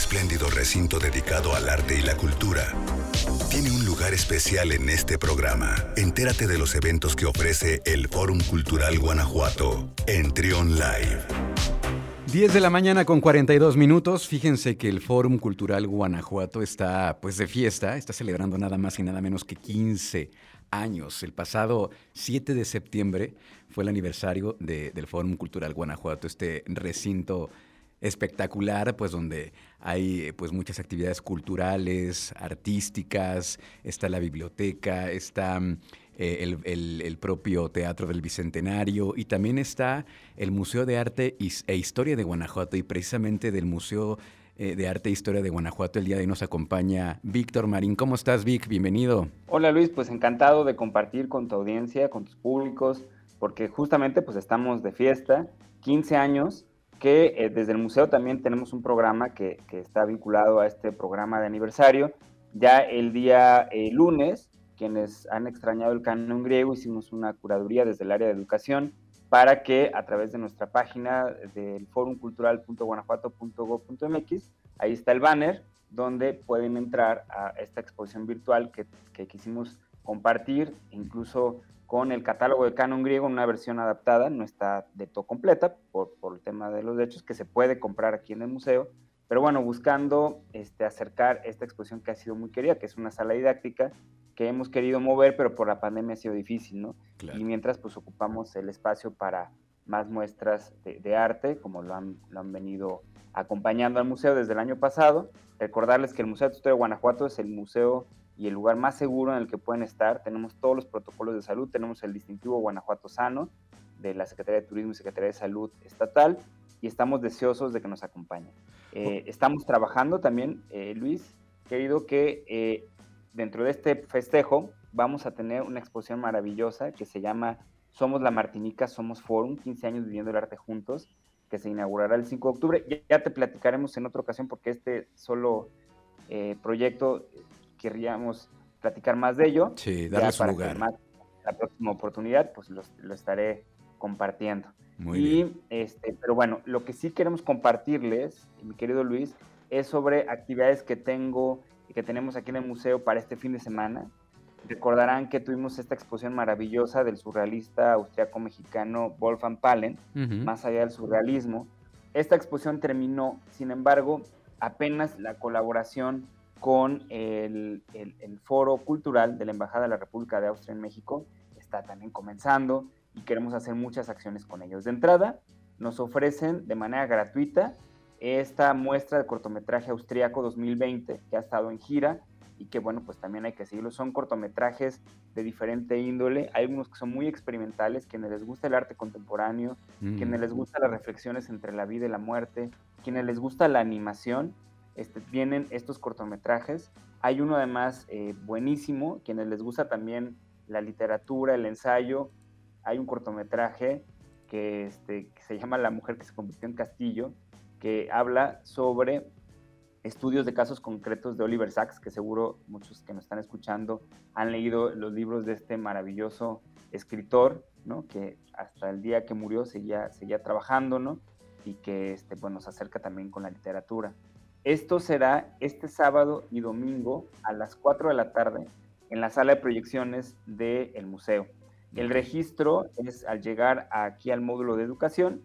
espléndido recinto dedicado al arte y la cultura, tiene un lugar especial en este programa. Entérate de los eventos que ofrece el Fórum Cultural Guanajuato en Trion Live. 10 de la mañana con 42 minutos. Fíjense que el Fórum Cultural Guanajuato está pues de fiesta, está celebrando nada más y nada menos que 15 años. El pasado 7 de septiembre fue el aniversario del Fórum Cultural Guanajuato, este recinto espectacular, pues donde hay pues muchas actividades culturales, artísticas, está la biblioteca, está eh, el, propio Teatro del Bicentenario y también está el Museo de Arte e Historia de Guanajuato y precisamente del Museo eh, de Arte e Historia de Guanajuato el día de hoy nos acompaña Víctor Marín. ¿Cómo estás, Vic? Bienvenido. Hola Luis, pues encantado de compartir con tu audiencia, con tus públicos, porque justamente pues estamos de fiesta, 15 años que eh, desde el museo también tenemos un programa que, está vinculado a este programa de aniversario. Ya el día eh, lunes, quienes han extrañado el canon griego, hicimos una curaduría desde el área de educación para que a través de nuestra página del forumcultural.guanajuato.gov.mx, ahí está el banner donde pueden entrar a esta exposición virtual que, que quisimos compartir, incluso con el catálogo de canon griego en una versión adaptada, no está de todo completa por, por, el tema de los derechos, que se puede comprar aquí en el museo, pero bueno, buscando este, acercar esta exposición que ha sido muy querida, que es una sala didáctica que hemos querido mover, pero por la pandemia ha sido difícil, ¿no? Y mientras pues ocupamos el espacio para más muestras de, de arte, como lo han, lo han venido acompañando al museo desde el año pasado. Recordarles que el Museo de Historia de Guanajuato es el museo y el lugar más seguro en el que pueden estar. Tenemos todos los protocolos de salud, tenemos el distintivo Guanajuato Sano de la Secretaría de Turismo y Secretaría de Salud Estatal y estamos deseosos de que nos acompañen. Eh, estamos trabajando también, eh, Luis, querido, que eh, dentro de este festejo vamos a tener una exposición maravillosa que se llama Somos la Martinica, Somos Forum, 15 años viviendo el arte juntos, que se inaugurará el 5 de octubre. Ya, ya te platicaremos en otra ocasión porque este solo proyecto querríamos platicar más de ello. Sí, darle su lugar. la próxima oportunidad, pues lo, estaré compartiendo. Muy bien. Este, pero bueno, lo que sí queremos compartirles, mi querido Luis, es sobre actividades que tengo y que tenemos aquí en el museo para este fin de semana. Recordarán que tuvimos esta exposición maravillosa del surrealista austriaco-mexicano Wolfgang Palen, más allá del surrealismo. Esta exposición terminó, sin embargo, apenas la colaboración con el, foro cultural de la Embajada de la República de Austria en México. Está también comenzando y queremos hacer muchas acciones con ellos. De entrada, nos ofrecen de manera gratuita esta muestra de cortometraje austriaco 2020 que ha estado en gira y que bueno, pues también hay que seguirlo. Son cortometrajes de diferente índole. Hay unos que son muy experimentales, quienes les gusta el arte contemporáneo, quienes mm. les gusta las reflexiones entre la vida y la muerte, quienes les gusta la animación este, vienen estos cortometrajes. Hay uno además eh, buenísimo, quienes les gusta también la literatura, el ensayo. Hay un cortometraje que, este, que se llama La mujer que se convirtió en castillo, que habla sobre estudios de casos concretos de Oliver Sacks, que seguro muchos que nos están escuchando han leído los libros de este maravilloso escritor, ¿no? que hasta el día que murió seguía, seguía trabajando, ¿no? y que este, bueno, nos acerca también con la literatura. Esto será este sábado y domingo a las 4 de la tarde en la sala de proyecciones del museo. El registro es al llegar aquí al módulo de educación.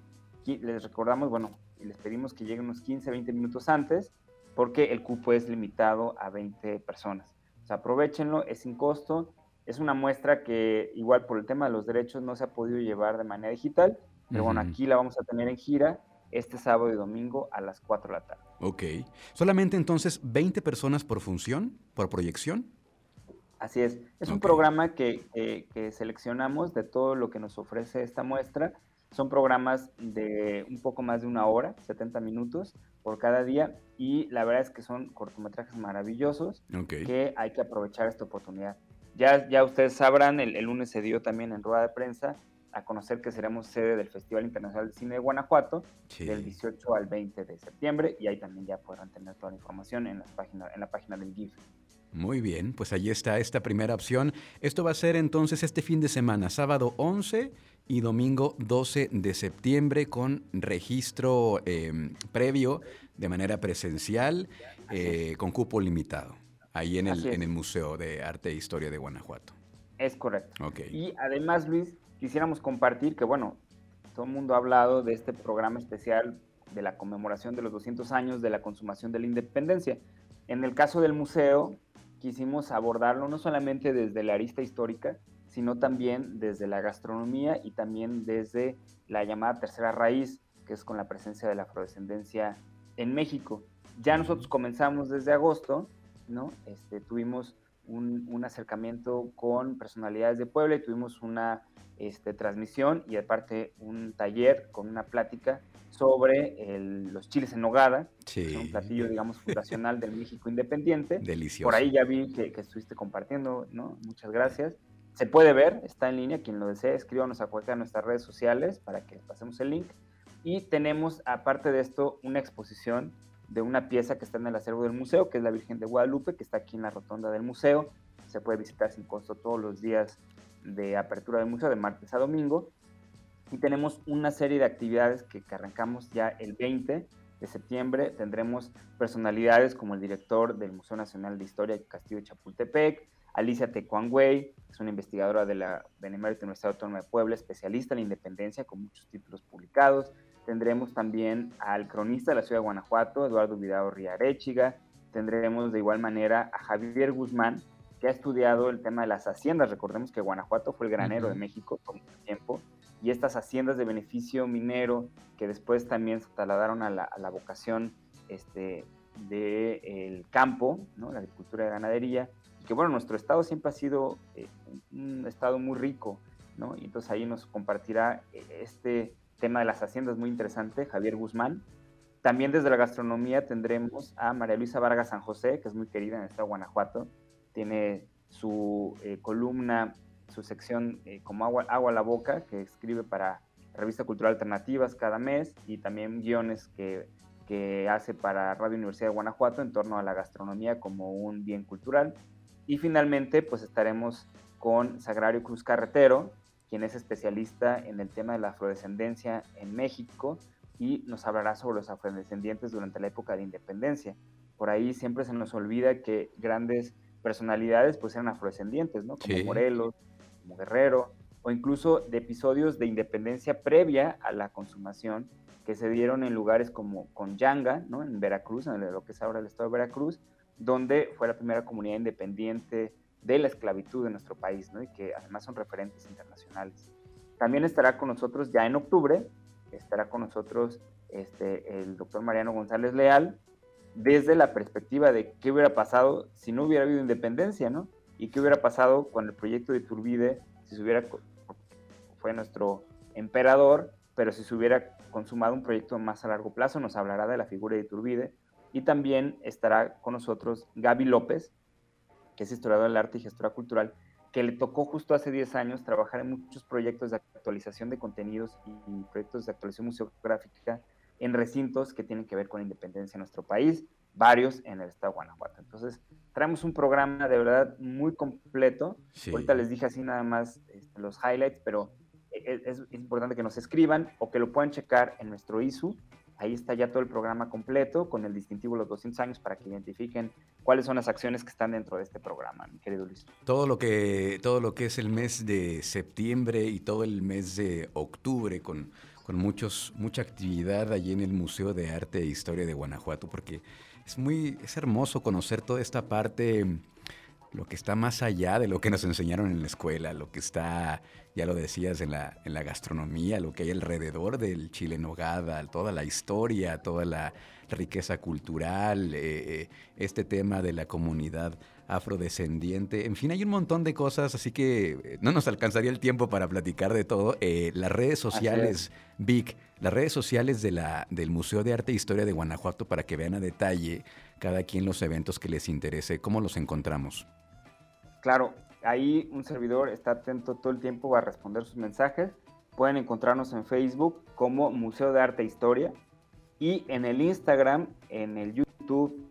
Les recordamos, bueno, les pedimos que lleguen unos 15, 20 minutos antes porque el cupo es limitado a 20 personas. O sea, aprovechenlo, es sin costo. Es una muestra que igual por el tema de los derechos no se ha podido llevar de manera digital, pero bueno, aquí la vamos a tener en gira este sábado y domingo a las 4 de la tarde. Ok. ¿Solamente entonces 20 personas por función, por proyección? Así es. Es un programa que, seleccionamos de todo lo que nos ofrece esta muestra. Son programas de un poco más de una hora, 70 minutos por cada día. Y la verdad es que son cortometrajes maravillosos que hay que aprovechar esta oportunidad. Ya, ya ustedes sabrán, el, el lunes se dio también en rueda de prensa a conocer que seremos sede del Festival Internacional de Cine de Guanajuato del 18 al 20 de septiembre y ahí también ya podrán tener toda la información en, las páginas, en la página del GIF. Muy bien, pues allí está esta primera opción. Esto va a ser entonces este fin de semana, sábado 11 y domingo 12 de septiembre con registro em, previo de manera presencial eh, con cupo limitado, ahí en el, en el Museo de Arte e Historia de Guanajuato. Es correcto. Y además, Luis, quisiéramos compartir que, bueno, todo el mundo ha hablado de este programa especial de la conmemoración de los 200 años de la consumación de la independencia. En el caso del museo, quisimos abordarlo no solamente desde la arista histórica, sino también desde la gastronomía y también desde la llamada tercera raíz, que es con la presencia de la afrodescendencia en México. Ya nosotros comenzamos desde agosto, ¿no? Este, tuvimos un, acercamiento con personalidades de Puebla y tuvimos una este, transmisión y aparte un taller con una plática sobre los chiles en nogada, que es un platillo, digamos, fundacional del México Independiente. Delicioso. Por ahí ya vi que, estuviste compartiendo, ¿no? Muchas gracias. Se puede ver, está en línea, quien lo desee, escríbanos a cualquiera de nuestras redes sociales para que pasemos el link. Y tenemos, aparte de esto, una exposición de una pieza que está en el acervo del museo, que es la Virgen de Guadalupe, que está aquí en la rotonda del museo. Se puede visitar sin costo todos los días de apertura del museo, de martes a domingo. Y tenemos una serie de actividades que, arrancamos ya el 20 de septiembre. Tendremos personalidades como el director del Museo Nacional de Historia Castillo de Chapultepec, Alicia Tecuangüey, que es una investigadora de la Benemérita Universidad Autónoma de Puebla, especialista en independencia, con muchos títulos publicados. Tendremos también al cronista de la ciudad de Guanajuato, Eduardo Vidal Riarechiga. Tendremos de igual manera a Javier Guzmán, que ha estudiado el tema de las haciendas. Recordemos que Guanajuato fue el granero de México por mucho tiempo. Y estas haciendas de beneficio minero, que después también se trasladaron a la, vocación este, del campo, ¿no? la agricultura y ganadería, y que bueno, nuestro estado siempre ha sido eh, un estado muy rico, ¿no? y entonces ahí nos compartirá eh, este tema de las haciendas muy interesante, Javier Guzmán. También desde la gastronomía tendremos a María Luisa Vargas San José, que es muy querida en el estado de Guanajuato. Tiene su eh, columna, su sección eh, como agua, agua a la boca, que escribe para Revista Cultural Alternativas cada mes y también guiones que, que hace para Radio Universidad de Guanajuato en torno a la gastronomía como un bien cultural. Y finalmente, pues estaremos con Sagrario Cruz Carretero, quien es especialista en el tema de la afrodescendencia en México y nos hablará sobre los afrodescendientes durante la época de independencia. Por ahí siempre se nos olvida que grandes personalidades pues eran afrodescendientes, ¿no? Como Morelos, como Guerrero, o incluso de episodios de independencia previa a la consumación que se dieron en lugares como Conyanga, ¿no? En Veracruz, en lo que es ahora el estado de Veracruz, donde fue la primera comunidad independiente de la esclavitud en nuestro país, ¿no? y que además son referentes internacionales. También estará con nosotros ya en octubre, estará con nosotros este, el doctor Mariano González Leal, desde la perspectiva de qué hubiera pasado si no hubiera habido independencia, ¿no? Y qué hubiera pasado con el proyecto de Iturbide, si se hubiera, fue nuestro emperador, pero si se hubiera consumado un proyecto más a largo plazo, nos hablará de la figura de Iturbide. Y también estará con nosotros Gaby López, que es historiador del arte y gestora cultural, que le tocó justo hace 10 años trabajar en muchos proyectos de actualización de contenidos y proyectos de actualización museográfica en recintos que tienen que ver con la independencia en nuestro país, varios en el estado de Guanajuato. Entonces, traemos un programa de verdad muy completo. Ahorita les dije así nada más este, los highlights, pero e, e, es, es, importante que nos escriban o que lo puedan checar en nuestro ISU, Ahí está ya todo el programa completo con el distintivo Los 200 años para que identifiquen cuáles son las acciones que están dentro de este programa, mi querido Luis. Todo lo que, todo lo que es el mes de septiembre y todo el mes de octubre con, con muchos, mucha actividad allí en el Museo de Arte e Historia de Guanajuato, porque es muy es hermoso conocer toda esta parte lo que está más allá de lo que nos enseñaron en la escuela, lo que está, ya lo decías, en la, en la gastronomía, lo que hay alrededor del chile nogada, toda la historia, toda la riqueza cultural, eh, eh, este tema de la comunidad afrodescendiente, en fin, hay un montón de cosas, así que eh, no nos alcanzaría el tiempo para platicar de todo. las redes sociales, Vic, las redes sociales de la, del Museo de Arte e Historia de Guanajuato para que vean a detalle cada quien los eventos que les interese, ¿cómo los encontramos? Claro, ahí un servidor está atento todo el tiempo a responder sus mensajes. Pueden encontrarnos en Facebook como Museo de Arte e Historia y en el Instagram, en el YouTube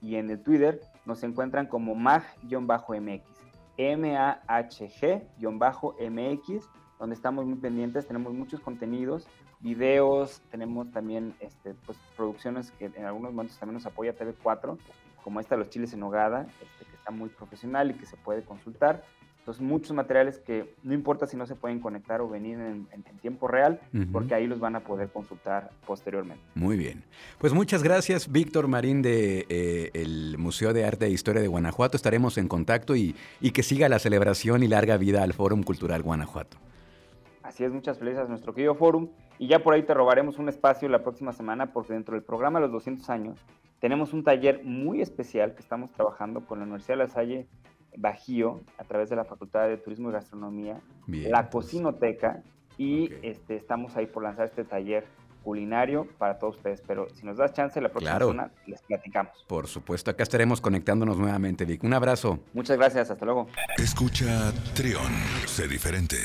y en el Twitter nos encuentran como mag-mx, M-A-H-G-MX donde estamos muy pendientes, tenemos muchos contenidos, videos, tenemos también este, pues, producciones que en algunos momentos también nos apoya TV4, como esta Los Chiles en Hogada, este, está muy profesional y que se puede consultar. Entonces, muchos materiales que no importa si no se pueden conectar o venir en, tiempo real, porque ahí los van a poder consultar posteriormente. Muy bien. Pues muchas gracias, Víctor Marín, del de, eh, Museo de Arte e Historia de Guanajuato. Estaremos en contacto y, y que siga la celebración y larga vida al Fórum Cultural Guanajuato. Así es, muchas felicidades a nuestro querido Fórum. Y ya por ahí te robaremos un espacio la próxima semana, porque dentro del programa Los 200 años tenemos un taller muy especial que estamos trabajando con la Universidad de La Salle Bajío, a través de la Facultad de Turismo y Gastronomía, la pues. Cocinoteca, y este, estamos ahí por lanzar este taller culinario para todos ustedes. Pero si nos das chance, la próxima semana les platicamos. Por supuesto, acá estaremos conectándonos nuevamente, Vic. Un abrazo. Muchas gracias, hasta luego. Escucha Trión, sé diferente.